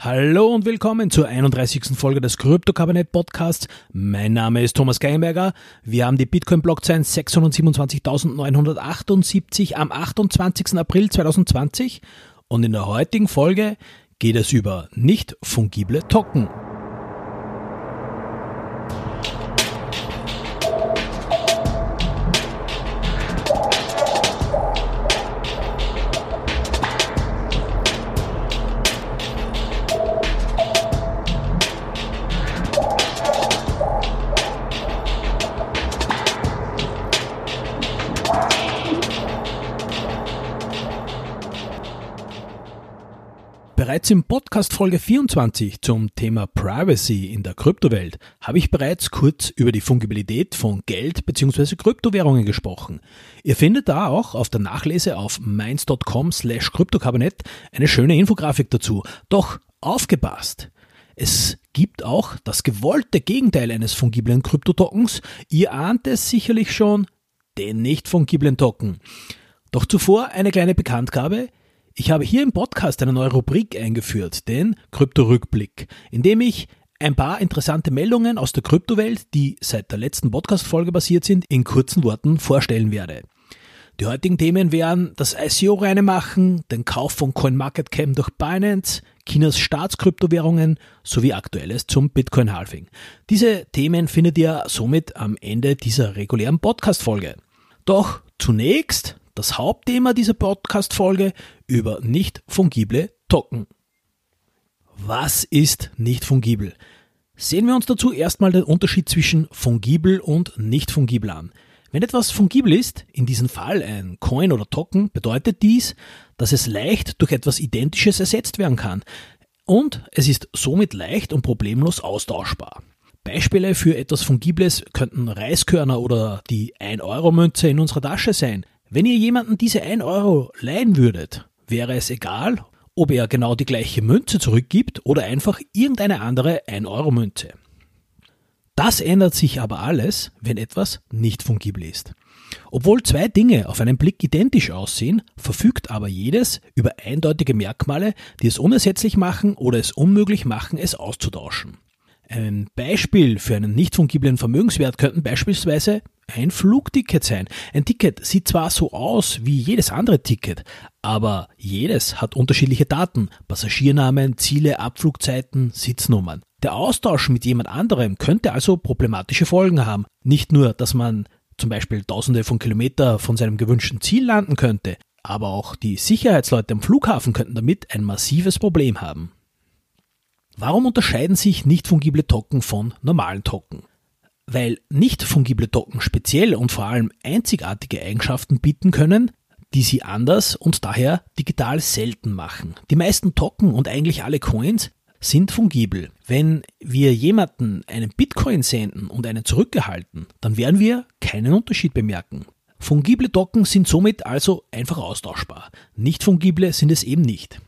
Hallo und willkommen zur 31. Folge des Krypto-Kabinett Podcasts. Mein Name ist Thomas Geinberger. Wir haben die Bitcoin-Blockchain 627.978 am 28. April 2020 und in der heutigen Folge geht es über nicht fungible Token. Bereits im Podcast Folge 24 zum Thema Privacy in der Kryptowelt habe ich bereits kurz über die Fungibilität von Geld bzw. Kryptowährungen gesprochen. Ihr findet da auch auf der Nachlese auf mainz.com slash kryptokabinett eine schöne Infografik dazu. Doch aufgepasst! Es gibt auch das gewollte Gegenteil eines fungiblen Kryptotokens. Ihr ahnt es sicherlich schon, den nicht fungiblen Token. Doch zuvor eine kleine Bekanntgabe. Ich habe hier im Podcast eine neue Rubrik eingeführt, den Krypto-Rückblick, in dem ich ein paar interessante Meldungen aus der Kryptowelt, die seit der letzten Podcast-Folge basiert sind, in kurzen Worten vorstellen werde. Die heutigen Themen wären das ICO reine machen, den Kauf von CoinMarketCap durch Binance, Chinas Staatskryptowährungen sowie Aktuelles zum Bitcoin-Halving. Diese Themen findet ihr somit am Ende dieser regulären Podcast-Folge. Doch zunächst das Hauptthema dieser Podcast-Folge über nicht fungible Token. Was ist nicht fungibel? Sehen wir uns dazu erstmal den Unterschied zwischen fungibel und nicht fungibel an. Wenn etwas fungibel ist, in diesem Fall ein Coin oder Token, bedeutet dies, dass es leicht durch etwas Identisches ersetzt werden kann. Und es ist somit leicht und problemlos austauschbar. Beispiele für etwas Fungibles könnten Reiskörner oder die 1-Euro-Münze in unserer Tasche sein. Wenn ihr jemanden diese 1 Euro leihen würdet, wäre es egal, ob er genau die gleiche Münze zurückgibt oder einfach irgendeine andere 1 Euro Münze. Das ändert sich aber alles, wenn etwas nicht fungibel ist. Obwohl zwei Dinge auf einen Blick identisch aussehen, verfügt aber jedes über eindeutige Merkmale, die es unersetzlich machen oder es unmöglich machen, es auszutauschen. Ein Beispiel für einen nicht fungiblen Vermögenswert könnten beispielsweise ein Flugticket sein. Ein Ticket sieht zwar so aus wie jedes andere Ticket, aber jedes hat unterschiedliche Daten, Passagiernamen, Ziele, Abflugzeiten, Sitznummern. Der Austausch mit jemand anderem könnte also problematische Folgen haben. Nicht nur, dass man zum Beispiel tausende von Kilometer von seinem gewünschten Ziel landen könnte, aber auch die Sicherheitsleute am Flughafen könnten damit ein massives Problem haben. Warum unterscheiden sich nicht fungible Token von normalen Token? weil nicht fungible Token speziell und vor allem einzigartige Eigenschaften bieten können, die sie anders und daher digital selten machen. Die meisten Token und eigentlich alle Coins sind fungibel. Wenn wir jemanden einen Bitcoin senden und einen zurückgehalten, dann werden wir keinen Unterschied bemerken. Fungible Token sind somit also einfach austauschbar. Nicht fungible sind es eben nicht.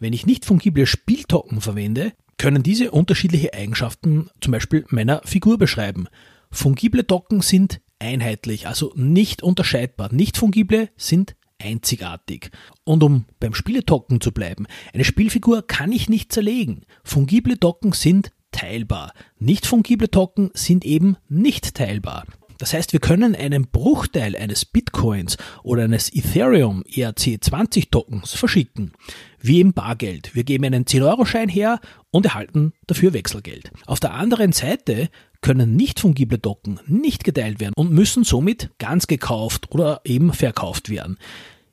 Wenn ich nicht fungible Spieltoken verwende, können diese unterschiedliche Eigenschaften zum Beispiel meiner Figur beschreiben. Fungible Token sind einheitlich, also nicht unterscheidbar. Nicht fungible sind einzigartig. Und um beim Spieletoken zu bleiben, eine Spielfigur kann ich nicht zerlegen. Fungible Token sind teilbar. Nicht fungible Token sind eben nicht teilbar. Das heißt, wir können einen Bruchteil eines Bitcoins oder eines Ethereum ERC20 Tokens verschicken. Wie im Bargeld. Wir geben einen 10-Euro-Schein her und erhalten dafür Wechselgeld. Auf der anderen Seite können nicht fungible Token nicht geteilt werden und müssen somit ganz gekauft oder eben verkauft werden.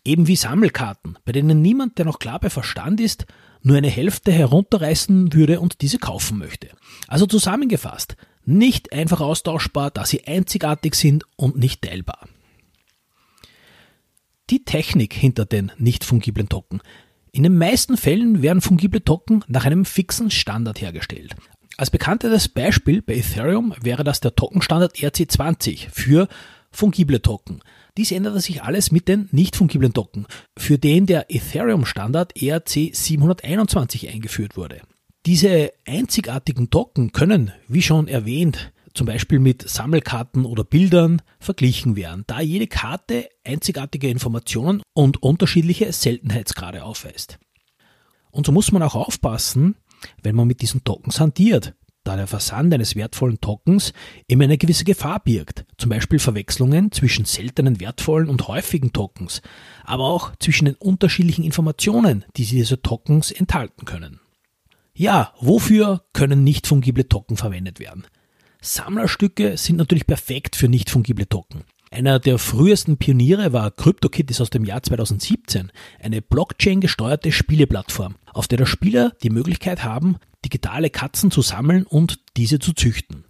Eben wie Sammelkarten, bei denen niemand, der noch klar bei Verstand ist, nur eine Hälfte herunterreißen würde und diese kaufen möchte. Also zusammengefasst, nicht einfach austauschbar, da sie einzigartig sind und nicht teilbar. Die Technik hinter den nicht fungiblen Token. In den meisten Fällen werden fungible Token nach einem fixen Standard hergestellt. Als bekanntes Beispiel bei Ethereum wäre das der Tokenstandard RC20 für fungible Token. Dies änderte sich alles mit den nicht fungiblen Token, für den der Ethereum-Standard ERC721 eingeführt wurde. Diese einzigartigen Token können, wie schon erwähnt, zum Beispiel mit Sammelkarten oder Bildern verglichen werden, da jede Karte einzigartige Informationen und unterschiedliche Seltenheitsgrade aufweist. Und so muss man auch aufpassen, wenn man mit diesen Tokens hantiert, da der Versand eines wertvollen Tokens eben eine gewisse Gefahr birgt, zum Beispiel Verwechslungen zwischen seltenen wertvollen und häufigen Tokens, aber auch zwischen den unterschiedlichen Informationen, die diese Tokens enthalten können. Ja, wofür können nicht fungible Token verwendet werden? Sammlerstücke sind natürlich perfekt für nicht fungible Token. Einer der frühesten Pioniere war CryptoKitties aus dem Jahr 2017, eine Blockchain-gesteuerte Spieleplattform, auf der der Spieler die Möglichkeit haben, digitale Katzen zu sammeln und diese zu züchten.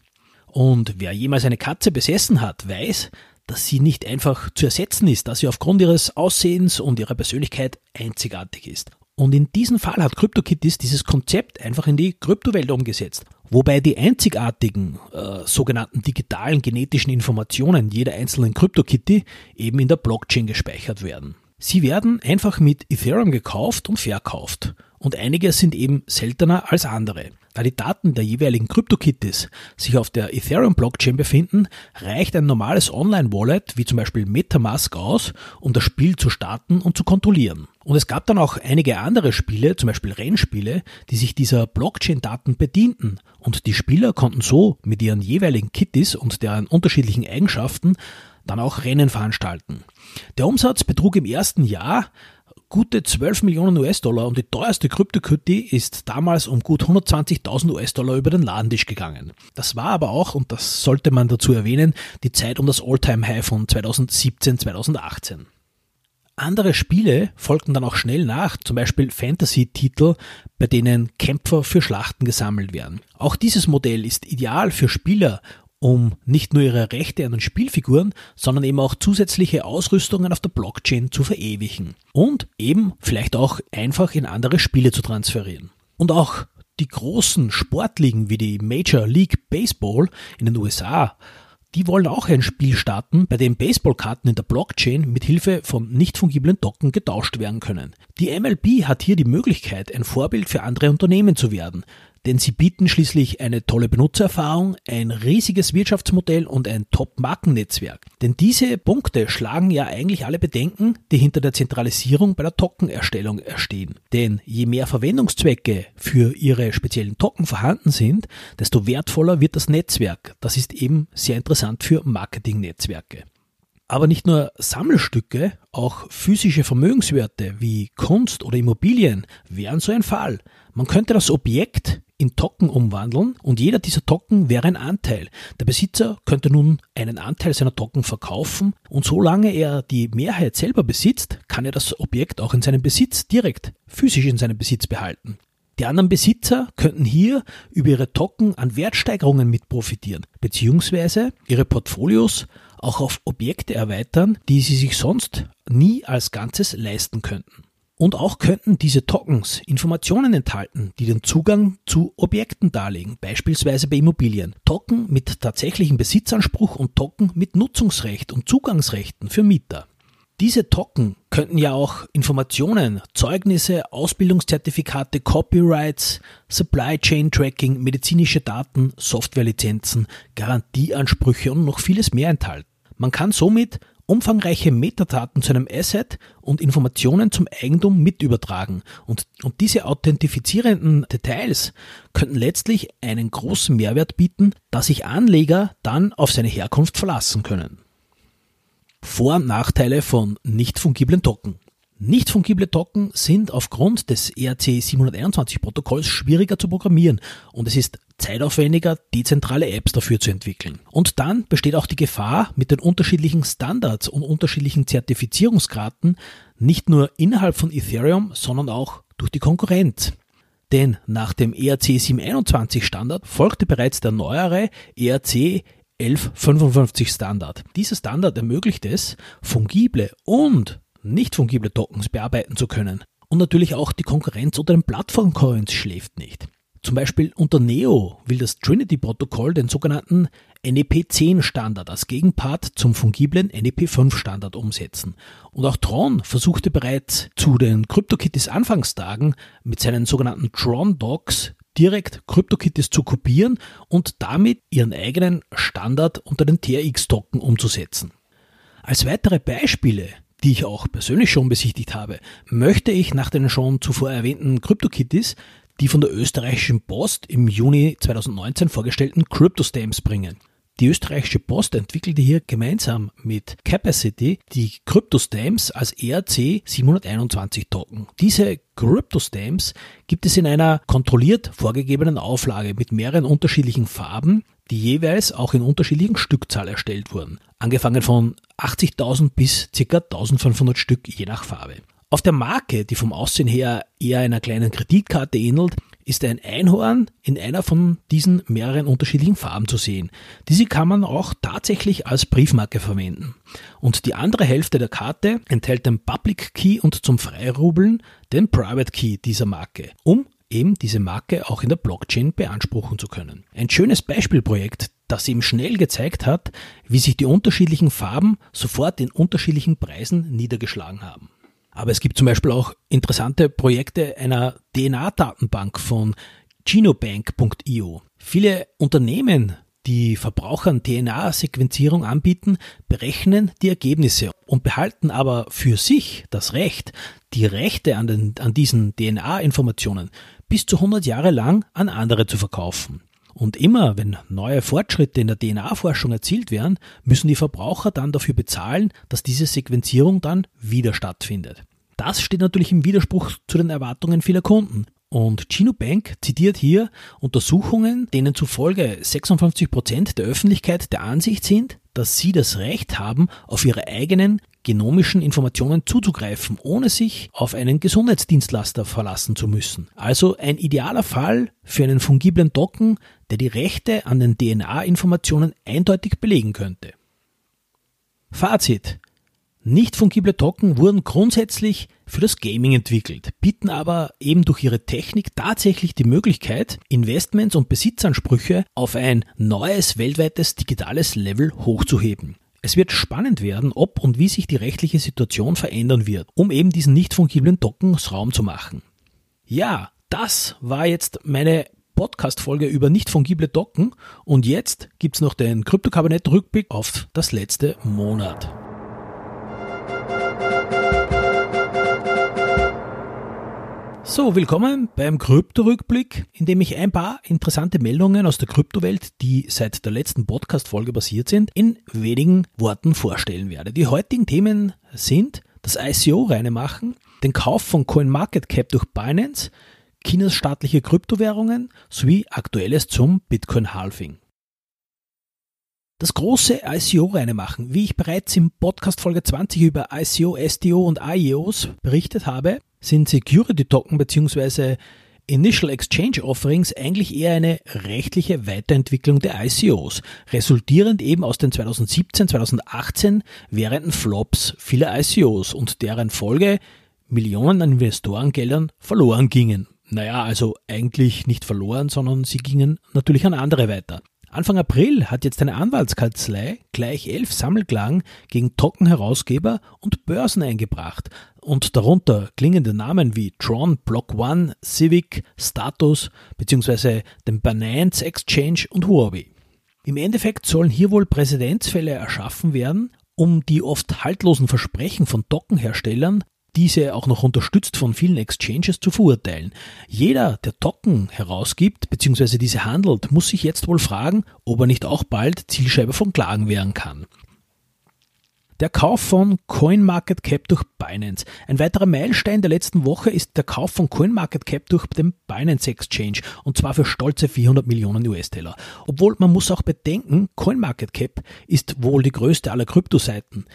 Und wer jemals eine Katze besessen hat, weiß, dass sie nicht einfach zu ersetzen ist, dass sie aufgrund ihres Aussehens und ihrer Persönlichkeit einzigartig ist. Und in diesem Fall hat CryptoKitties dieses Konzept einfach in die Kryptowelt umgesetzt wobei die einzigartigen äh, sogenannten digitalen genetischen Informationen jeder einzelnen CryptoKitty eben in der Blockchain gespeichert werden. Sie werden einfach mit Ethereum gekauft und verkauft und einige sind eben seltener als andere. Da die Daten der jeweiligen CryptoKitties sich auf der Ethereum-Blockchain befinden, reicht ein normales Online-Wallet wie zum Beispiel Metamask aus, um das Spiel zu starten und zu kontrollieren. Und es gab dann auch einige andere Spiele, zum Beispiel Rennspiele, die sich dieser Blockchain-Daten bedienten. Und die Spieler konnten so mit ihren jeweiligen Kitties und deren unterschiedlichen Eigenschaften dann auch Rennen veranstalten. Der Umsatz betrug im ersten Jahr gute 12 Millionen US-Dollar und die teuerste Krypto-Kitty ist damals um gut 120.000 US-Dollar über den Ladentisch gegangen. Das war aber auch, und das sollte man dazu erwähnen, die Zeit um das All-Time-High von 2017-2018. Andere Spiele folgten dann auch schnell nach, zum Beispiel Fantasy-Titel, bei denen Kämpfer für Schlachten gesammelt werden. Auch dieses Modell ist ideal für Spieler um nicht nur ihre Rechte an den Spielfiguren, sondern eben auch zusätzliche Ausrüstungen auf der Blockchain zu verewigen und eben vielleicht auch einfach in andere Spiele zu transferieren. Und auch die großen Sportligen wie die Major League Baseball in den USA die wollen auch ein Spiel starten, bei dem Baseballkarten in der Blockchain mit Hilfe von nicht fungiblen Token getauscht werden können. Die MLB hat hier die Möglichkeit, ein Vorbild für andere Unternehmen zu werden, denn sie bieten schließlich eine tolle Benutzererfahrung, ein riesiges Wirtschaftsmodell und ein Top-Markennetzwerk. Denn diese Punkte schlagen ja eigentlich alle Bedenken, die hinter der Zentralisierung bei der Tokenerstellung erstehen. Denn je mehr Verwendungszwecke für ihre speziellen Token vorhanden sind, desto wertvoller wird das Netzwerk. Das ist eben sehr interessant für Marketingnetzwerke. Aber nicht nur Sammelstücke, auch physische Vermögenswerte wie Kunst oder Immobilien wären so ein Fall. Man könnte das Objekt in Token umwandeln und jeder dieser Token wäre ein Anteil. Der Besitzer könnte nun einen Anteil seiner Token verkaufen und solange er die Mehrheit selber besitzt, kann er das Objekt auch in seinem Besitz direkt physisch in seinem Besitz behalten. Die anderen Besitzer könnten hier über ihre Token an Wertsteigerungen mit profitieren, beziehungsweise ihre Portfolios auch auf Objekte erweitern, die sie sich sonst nie als Ganzes leisten könnten. Und auch könnten diese Tokens Informationen enthalten, die den Zugang zu Objekten darlegen, beispielsweise bei Immobilien. Token mit tatsächlichem Besitzanspruch und Token mit Nutzungsrecht und Zugangsrechten für Mieter. Diese Token könnten ja auch Informationen, Zeugnisse, Ausbildungszertifikate, Copyrights, Supply Chain Tracking, medizinische Daten, Softwarelizenzen, Garantieansprüche und noch vieles mehr enthalten. Man kann somit umfangreiche Metadaten zu einem Asset und Informationen zum Eigentum mit übertragen. Und, und diese authentifizierenden Details könnten letztlich einen großen Mehrwert bieten, da sich Anleger dann auf seine Herkunft verlassen können. Vor- und Nachteile von nicht fungiblen Token. Nicht fungible Token sind aufgrund des ERC 721 Protokolls schwieriger zu programmieren und es ist zeitaufwendiger, dezentrale Apps dafür zu entwickeln. Und dann besteht auch die Gefahr, mit den unterschiedlichen Standards und unterschiedlichen Zertifizierungsgraden nicht nur innerhalb von Ethereum, sondern auch durch die Konkurrenz. Denn nach dem ERC 721 Standard folgte bereits der neuere ERC 1155 Standard. Dieser Standard ermöglicht es, fungible und nicht fungible Tokens bearbeiten zu können. Und natürlich auch die Konkurrenz unter den Plattformcoins schläft nicht. Zum Beispiel unter Neo will das Trinity-Protokoll den sogenannten NEP10-Standard als Gegenpart zum fungiblen NEP5-Standard umsetzen. Und auch Tron versuchte bereits zu den CryptoKitties Anfangstagen mit seinen sogenannten Tron-Docs direkt CryptoKitties zu kopieren und damit ihren eigenen Standard unter den TRX-Token umzusetzen. Als weitere Beispiele die ich auch persönlich schon besichtigt habe, möchte ich nach den schon zuvor erwähnten CryptoKitties die von der österreichischen Post im Juni 2019 vorgestellten Crypto-Stamps bringen. Die österreichische Post entwickelte hier gemeinsam mit Capacity die Crypto-Stamps als ERC 721 Token. Diese Crypto-Stamps gibt es in einer kontrolliert vorgegebenen Auflage mit mehreren unterschiedlichen Farben, die jeweils auch in unterschiedlichen Stückzahl erstellt wurden, angefangen von 80.000 bis ca. 1500 Stück je nach Farbe. Auf der Marke, die vom Aussehen her eher einer kleinen Kreditkarte ähnelt, ist ein Einhorn in einer von diesen mehreren unterschiedlichen Farben zu sehen. Diese kann man auch tatsächlich als Briefmarke verwenden. Und die andere Hälfte der Karte enthält den Public Key und zum Freirubeln den Private Key dieser Marke, um eben diese Marke auch in der Blockchain beanspruchen zu können. Ein schönes Beispielprojekt, das eben schnell gezeigt hat, wie sich die unterschiedlichen Farben sofort in unterschiedlichen Preisen niedergeschlagen haben. Aber es gibt zum Beispiel auch interessante Projekte einer DNA-Datenbank von genobank.io. Viele Unternehmen, die Verbrauchern DNA-Sequenzierung anbieten, berechnen die Ergebnisse und behalten aber für sich das Recht, die Rechte an, den, an diesen DNA-Informationen bis zu 100 Jahre lang an andere zu verkaufen. Und immer, wenn neue Fortschritte in der DNA-Forschung erzielt werden, müssen die Verbraucher dann dafür bezahlen, dass diese Sequenzierung dann wieder stattfindet. Das steht natürlich im Widerspruch zu den Erwartungen vieler Kunden. Und Genobank zitiert hier Untersuchungen, denen zufolge 56 Prozent der Öffentlichkeit der Ansicht sind, dass sie das Recht haben, auf ihre eigenen genomischen Informationen zuzugreifen, ohne sich auf einen Gesundheitsdienstleister verlassen zu müssen. Also ein idealer Fall für einen fungiblen Token, der die Rechte an den DNA-Informationen eindeutig belegen könnte. Fazit. Nicht fungible Token wurden grundsätzlich für das Gaming entwickelt, bieten aber eben durch ihre Technik tatsächlich die Möglichkeit, Investments und Besitzansprüche auf ein neues weltweites digitales Level hochzuheben. Es wird spannend werden, ob und wie sich die rechtliche Situation verändern wird, um eben diesen nicht fungiblen Tokens Raum zu machen. Ja, das war jetzt meine Podcast-Folge über nicht fungible Token und jetzt gibt's noch den Kryptokabinett-Rückblick auf das letzte Monat. So, willkommen beim Krypto-Rückblick, in dem ich ein paar interessante Meldungen aus der Kryptowelt, die seit der letzten Podcast-Folge basiert sind, in wenigen Worten vorstellen werde. Die heutigen Themen sind das ICO reine machen, den Kauf von CoinMarketCap durch Binance, Chinas staatliche Kryptowährungen sowie Aktuelles zum Bitcoin-Halving. Das große ICO reine machen, wie ich bereits im Podcast Folge 20 über ICO, STO und IEOs berichtet habe, sind Security Token bzw. Initial Exchange Offerings eigentlich eher eine rechtliche Weiterentwicklung der ICOs, resultierend eben aus den 2017-2018 währenden Flops vieler ICOs und deren Folge Millionen an Investorengeldern verloren gingen. Naja, also eigentlich nicht verloren, sondern sie gingen natürlich an andere weiter. Anfang April hat jetzt eine Anwaltskanzlei gleich elf Sammelklagen gegen Token-Herausgeber und Börsen eingebracht und darunter klingende Namen wie Tron, Block One, Civic, Status bzw. den Binance Exchange und Huawei. Im Endeffekt sollen hier wohl Präzedenzfälle erschaffen werden, um die oft haltlosen Versprechen von Tokenherstellern diese auch noch unterstützt von vielen Exchanges zu verurteilen. Jeder, der Token herausgibt bzw. diese handelt, muss sich jetzt wohl fragen, ob er nicht auch bald Zielscheibe von Klagen werden kann. Der Kauf von CoinMarketCap durch Binance. Ein weiterer Meilenstein der letzten Woche ist der Kauf von CoinMarketCap durch den Binance Exchange und zwar für stolze 400 Millionen US-Dollar. Obwohl man muss auch bedenken, CoinMarketCap ist wohl die größte aller Kryptoseiten.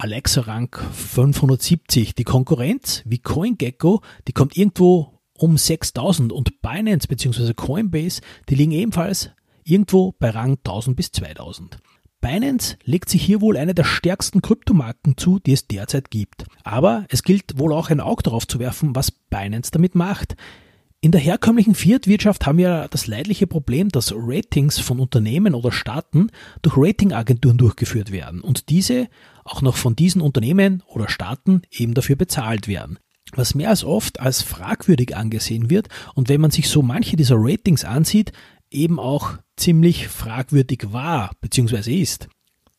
Alexa Rank 570. Die Konkurrenz wie CoinGecko, die kommt irgendwo um 6000 und Binance bzw. Coinbase, die liegen ebenfalls irgendwo bei Rang 1000 bis 2000. Binance legt sich hier wohl eine der stärksten Kryptomarken zu, die es derzeit gibt. Aber es gilt wohl auch ein Auge darauf zu werfen, was Binance damit macht. In der herkömmlichen Fiat-Wirtschaft haben wir das leidliche Problem, dass Ratings von Unternehmen oder Staaten durch Ratingagenturen durchgeführt werden und diese auch noch von diesen Unternehmen oder Staaten eben dafür bezahlt werden. Was mehr als oft als fragwürdig angesehen wird und wenn man sich so manche dieser Ratings ansieht, eben auch ziemlich fragwürdig war bzw. ist.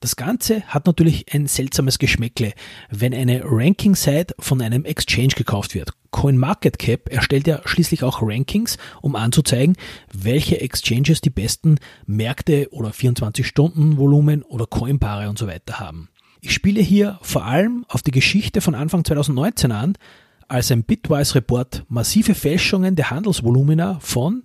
Das Ganze hat natürlich ein seltsames Geschmäckle, wenn eine Ranking-Site von einem Exchange gekauft wird. CoinMarketCap erstellt ja schließlich auch Rankings, um anzuzeigen, welche Exchanges die besten Märkte oder 24-Stunden-Volumen oder Coinpaare und so weiter haben. Ich spiele hier vor allem auf die Geschichte von Anfang 2019 an, als ein Bitwise-Report massive Fälschungen der Handelsvolumina von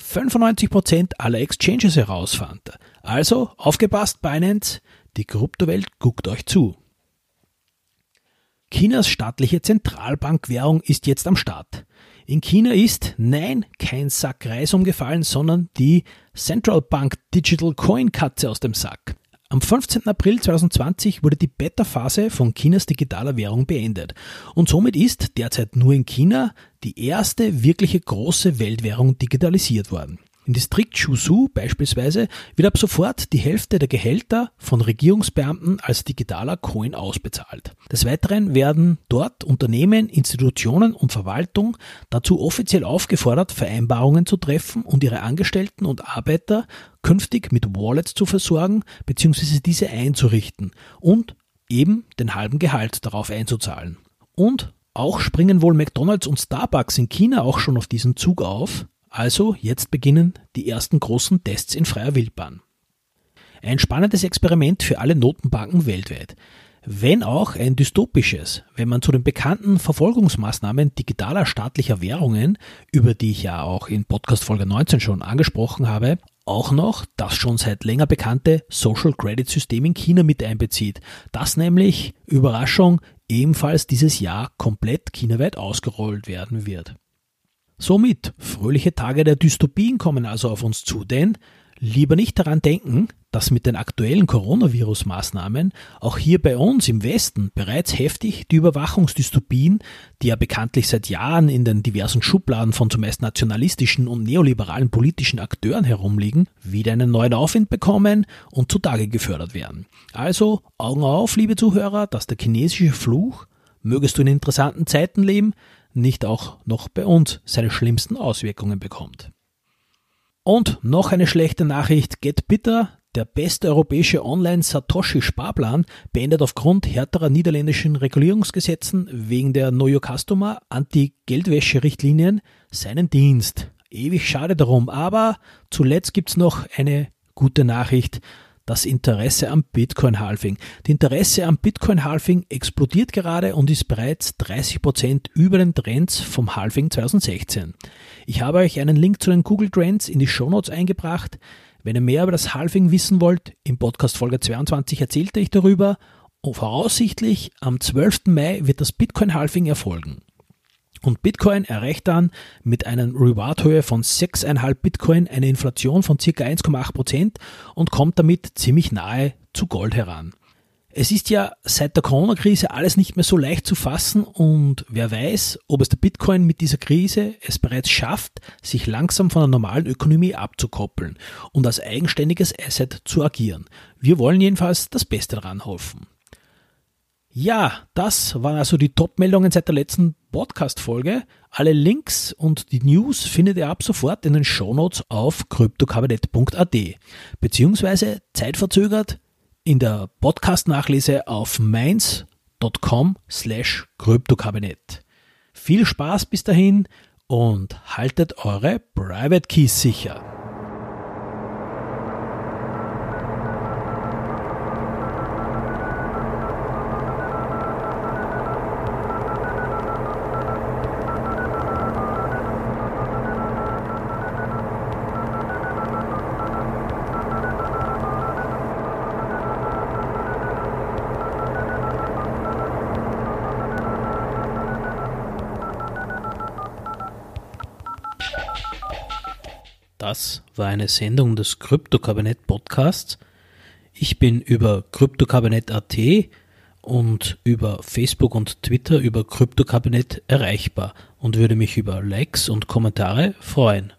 95% aller Exchanges herausfand. Also aufgepasst, Binance, die Kryptowelt guckt euch zu. Chinas staatliche Zentralbankwährung ist jetzt am Start. In China ist, nein, kein Sack Reis umgefallen, sondern die Central Bank Digital Coin Katze aus dem Sack. Am 15. April 2020 wurde die Beta-Phase von Chinas digitaler Währung beendet und somit ist derzeit nur in China die erste wirkliche große Weltwährung digitalisiert worden. Im Distrikt Chuzhou beispielsweise wird ab sofort die Hälfte der Gehälter von Regierungsbeamten als digitaler Coin ausbezahlt. Des Weiteren werden dort Unternehmen, Institutionen und Verwaltung dazu offiziell aufgefordert, Vereinbarungen zu treffen und ihre Angestellten und Arbeiter künftig mit Wallets zu versorgen bzw. diese einzurichten und eben den halben Gehalt darauf einzuzahlen. Und auch springen wohl McDonald's und Starbucks in China auch schon auf diesen Zug auf, also jetzt beginnen die ersten großen Tests in freier Wildbahn. Ein spannendes Experiment für alle Notenbanken weltweit. Wenn auch ein dystopisches, wenn man zu den bekannten Verfolgungsmaßnahmen digitaler staatlicher Währungen, über die ich ja auch in Podcast Folge 19 schon angesprochen habe, auch noch das schon seit länger bekannte Social Credit System in China mit einbezieht, das nämlich, Überraschung, ebenfalls dieses Jahr komplett chinaweit ausgerollt werden wird. Somit, fröhliche Tage der Dystopien kommen also auf uns zu, denn lieber nicht daran denken, dass mit den aktuellen Coronavirus-Maßnahmen auch hier bei uns im Westen bereits heftig die Überwachungsdystopien, die ja bekanntlich seit Jahren in den diversen Schubladen von zumeist nationalistischen und neoliberalen politischen Akteuren herumliegen, wieder einen neuen Aufwind bekommen und zutage gefördert werden. Also Augen auf, liebe Zuhörer, dass der chinesische Fluch, mögest du in interessanten Zeiten leben, nicht auch noch bei uns seine schlimmsten Auswirkungen bekommt. Und noch eine schlechte Nachricht, GetBitter, der beste europäische Online-Satoshi-Sparplan, beendet aufgrund härterer niederländischen Regulierungsgesetzen wegen der Know Customer Anti-Geldwäsche-Richtlinien seinen Dienst. Ewig schade darum, aber zuletzt gibt's noch eine gute Nachricht das Interesse am Bitcoin-Halving. Das Interesse am Bitcoin-Halving explodiert gerade und ist bereits 30 Prozent über den Trends vom Halving 2016. Ich habe euch einen Link zu den Google Trends in die Show Notes eingebracht. Wenn ihr mehr über das Halving wissen wollt, im Podcast Folge 22 erzählte ich darüber und voraussichtlich am 12. Mai wird das Bitcoin-Halving erfolgen. Und Bitcoin erreicht dann mit einer Reward-Höhe von 6,5 Bitcoin eine Inflation von ca. 1,8% und kommt damit ziemlich nahe zu Gold heran. Es ist ja seit der Corona-Krise alles nicht mehr so leicht zu fassen und wer weiß, ob es der Bitcoin mit dieser Krise es bereits schafft, sich langsam von der normalen Ökonomie abzukoppeln und als eigenständiges Asset zu agieren. Wir wollen jedenfalls das Beste daran hoffen. Ja, das waren also die Top-Meldungen seit der letzten Podcast-Folge. Alle Links und die News findet ihr ab sofort in den Shownotes auf kryptokabinett.at beziehungsweise zeitverzögert in der Podcast-Nachlese auf mainz.com slash kryptokabinett. Viel Spaß bis dahin und haltet eure Private Keys sicher. War eine Sendung des Kryptokabinett Podcasts. Ich bin über Kryptokabinett.at und über Facebook und Twitter über Kryptokabinett erreichbar und würde mich über Likes und Kommentare freuen.